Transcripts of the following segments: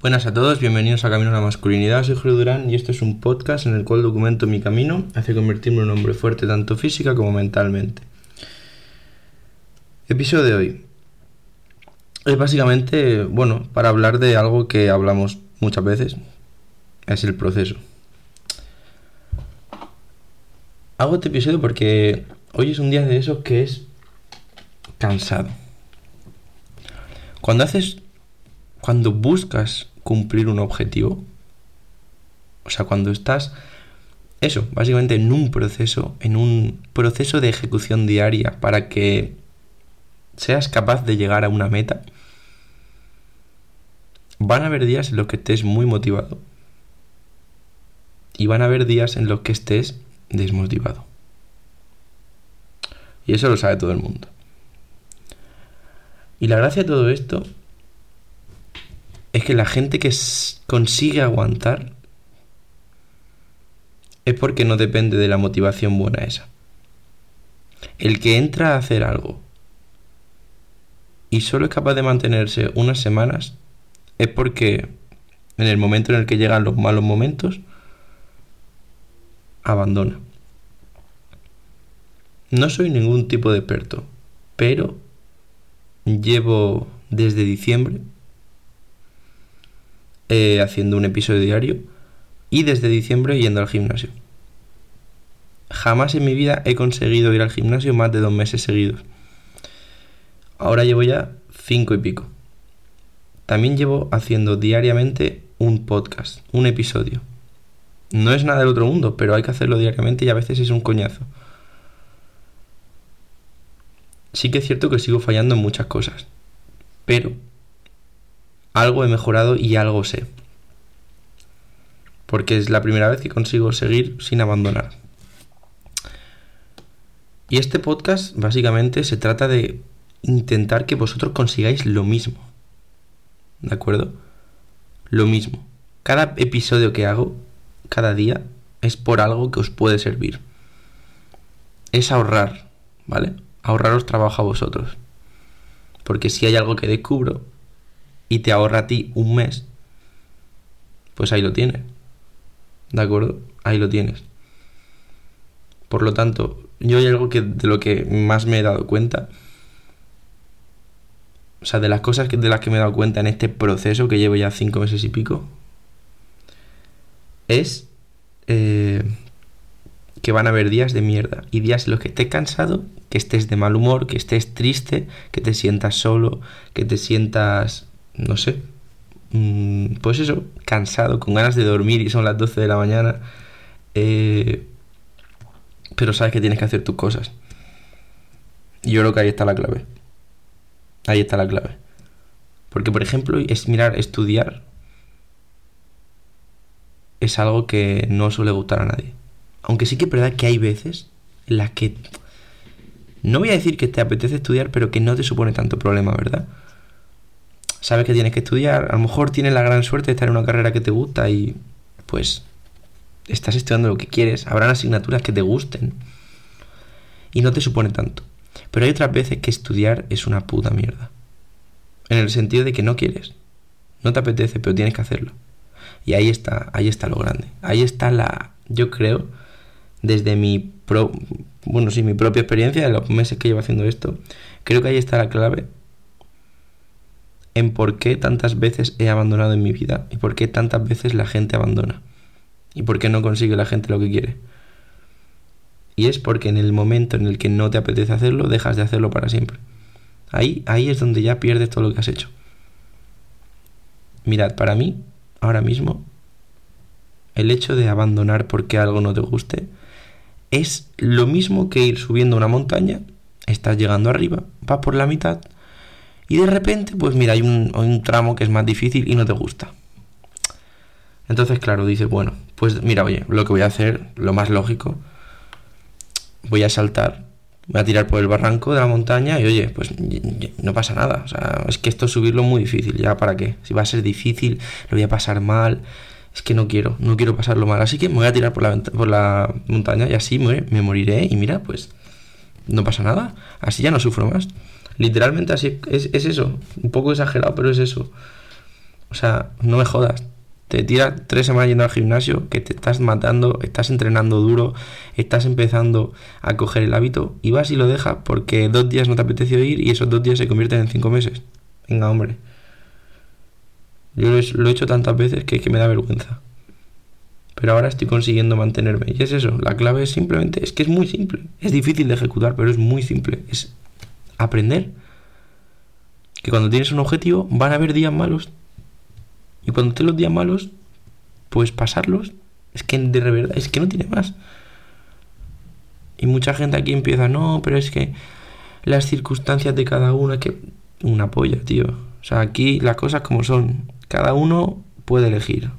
Buenas a todos, bienvenidos a Camino a la Masculinidad, soy Julio Durán y esto es un podcast en el cual documento mi camino hacia convertirme en un hombre fuerte tanto física como mentalmente. Episodio de hoy. Es básicamente, bueno, para hablar de algo que hablamos muchas veces, es el proceso. Hago este episodio porque hoy es un día de esos que es cansado. Cuando haces, cuando buscas cumplir un objetivo, o sea, cuando estás, eso, básicamente en un proceso, en un proceso de ejecución diaria para que seas capaz de llegar a una meta, van a haber días en los que estés muy motivado. Y van a haber días en los que estés desmotivado. Y eso lo sabe todo el mundo. Y la gracia de todo esto es que la gente que consigue aguantar es porque no depende de la motivación buena esa. El que entra a hacer algo y solo es capaz de mantenerse unas semanas es porque en el momento en el que llegan los malos momentos abandona. No soy ningún tipo de experto, pero llevo desde diciembre eh, haciendo un episodio diario y desde diciembre yendo al gimnasio. Jamás en mi vida he conseguido ir al gimnasio más de dos meses seguidos. Ahora llevo ya cinco y pico. También llevo haciendo diariamente un podcast, un episodio. No es nada del otro mundo, pero hay que hacerlo diariamente y a veces es un coñazo. Sí que es cierto que sigo fallando en muchas cosas, pero algo he mejorado y algo sé. Porque es la primera vez que consigo seguir sin abandonar. Y este podcast básicamente se trata de intentar que vosotros consigáis lo mismo. ¿De acuerdo? Lo mismo. Cada episodio que hago, cada día, es por algo que os puede servir. Es ahorrar, ¿vale? Ahorraros trabajo a vosotros. Porque si hay algo que descubro, y te ahorra a ti un mes, pues ahí lo tienes. ¿De acuerdo? Ahí lo tienes. Por lo tanto, yo hay algo que de lo que más me he dado cuenta. O sea, de las cosas que, de las que me he dado cuenta en este proceso que llevo ya cinco meses y pico. Es eh, que van a haber días de mierda. Y días en los que estés cansado, que estés de mal humor, que estés triste, que te sientas solo, que te sientas no sé, mm, pues eso, cansado, con ganas de dormir y son las 12 de la mañana, eh, pero sabes que tienes que hacer tus cosas. Yo creo que ahí está la clave. Ahí está la clave. Porque, por ejemplo, es mirar, estudiar es algo que no suele gustar a nadie. Aunque sí que es verdad que hay veces en las que... No voy a decir que te apetece estudiar, pero que no te supone tanto problema, ¿verdad? Sabes que tienes que estudiar, a lo mejor tienes la gran suerte de estar en una carrera que te gusta y pues estás estudiando lo que quieres, habrán asignaturas que te gusten y no te supone tanto. Pero hay otras veces que estudiar es una puta mierda. En el sentido de que no quieres, no te apetece, pero tienes que hacerlo. Y ahí está, ahí está lo grande. Ahí está la, yo creo, desde mi pro, bueno, sí, mi propia experiencia de los meses que llevo haciendo esto, creo que ahí está la clave en por qué tantas veces he abandonado en mi vida y por qué tantas veces la gente abandona y por qué no consigue la gente lo que quiere. Y es porque en el momento en el que no te apetece hacerlo, dejas de hacerlo para siempre. Ahí, ahí es donde ya pierdes todo lo que has hecho. Mirad, para mí, ahora mismo, el hecho de abandonar porque algo no te guste es lo mismo que ir subiendo una montaña, estás llegando arriba, vas por la mitad, y de repente, pues mira, hay un, tramo que es más difícil y no te gusta. Entonces, claro, dices, bueno, pues mira, oye, lo que voy a hacer, lo más lógico, voy a saltar, voy a tirar por el barranco de la montaña y oye, pues no pasa nada. O sea, es que esto subirlo es muy difícil, ¿ya para qué? Si va a ser difícil, lo voy a pasar mal, es que no quiero, no quiero pasarlo mal. Así que me voy a tirar por la, por la montaña y así me, me moriré y mira, pues no pasa nada, así ya no sufro más. Literalmente así es, eso. Un poco exagerado, pero es eso. O sea, no me jodas. Te tiras tres semanas yendo al gimnasio, que te estás matando, estás entrenando duro, estás empezando a coger el hábito y vas y lo dejas porque dos días no te apeteció ir y esos dos días se convierten en cinco meses. Venga, hombre. Yo lo he hecho tantas veces que, que me da vergüenza. Pero ahora estoy consiguiendo mantenerme. Y es eso, la clave es simplemente, es que es muy simple. Es difícil de ejecutar, pero es muy simple. Es aprender que cuando tienes un objetivo van a haber días malos y cuando te los días malos, pues pasarlos. Es que de verdad, es que no tiene más. Y mucha gente aquí empieza, no, pero es que las circunstancias de cada uno, que una polla, tío. O sea, aquí las cosas como son. Cada uno puede elegir.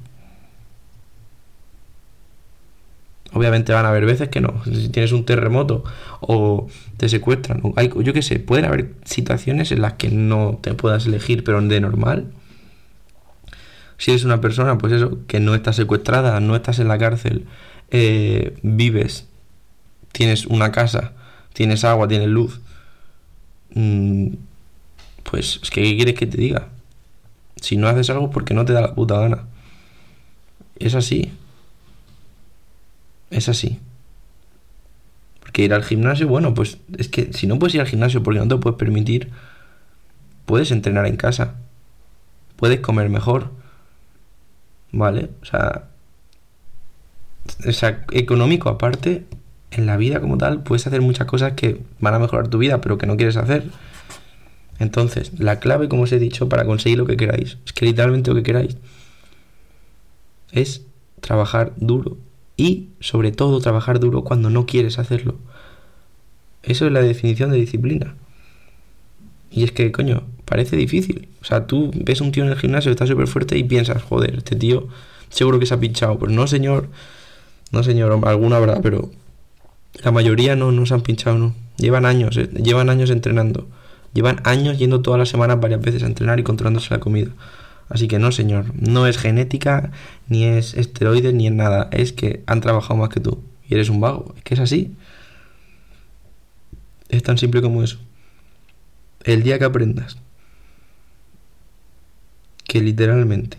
Obviamente van a haber veces que no. Si tienes un terremoto o te secuestran, hay, yo qué sé, pueden haber situaciones en las que no te puedas elegir, pero de normal si eres una persona, pues eso, que no estás secuestrada, no estás en la cárcel, eh, vives, tienes una casa, tienes agua, tienes luz, mm, pues es que ¿qué quieres que te diga? Si no haces algo porque no te da la puta gana. Es así. Es así. Porque ir al gimnasio, bueno, pues es que si no puedes ir al gimnasio porque no te puedes permitir, puedes entrenar en casa. Puedes comer mejor ¿vale? O sea, o sea, económico aparte, en la vida como tal, puedes hacer muchas cosas que van a mejorar tu vida, pero que no quieres hacer. Entonces, la clave, como os he dicho, para conseguir lo que queráis, es que literalmente lo que queráis, es trabajar duro. Y, sobre todo, trabajar duro cuando no quieres hacerlo. Eso es la definición de disciplina. Y es que, coño, parece difícil. O sea, tú ves un tío en el gimnasio que está súper fuerte y piensas, joder, este tío seguro que se ha pinchado. Pues no, señor. No, señor, alguna verdad, pero la mayoría no, no se han pinchado, no. Llevan años, eh, llevan años entrenando. Llevan años yendo todas las semanas varias veces a entrenar y controlándose la comida. Así que no, señor, no es genética, ni es esteroides, ni es nada. Es que han trabajado más que tú. Y eres un vago. Es que es así. Es tan simple como eso. El día que aprendas que literalmente,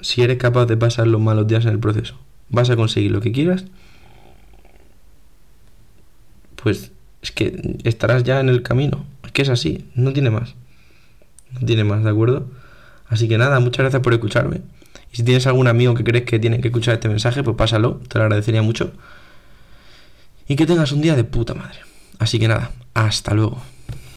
si eres capaz de pasar los malos días en el proceso, vas a conseguir lo que quieras, pues es que estarás ya en el camino. Es que es así, no tiene más. No tiene más, ¿de acuerdo? Así que nada, muchas gracias por escucharme. Y si tienes algún amigo que crees que tiene que escuchar este mensaje, pues pásalo, te lo agradecería mucho. Y que tengas un día de puta madre. Así que nada, hasta luego.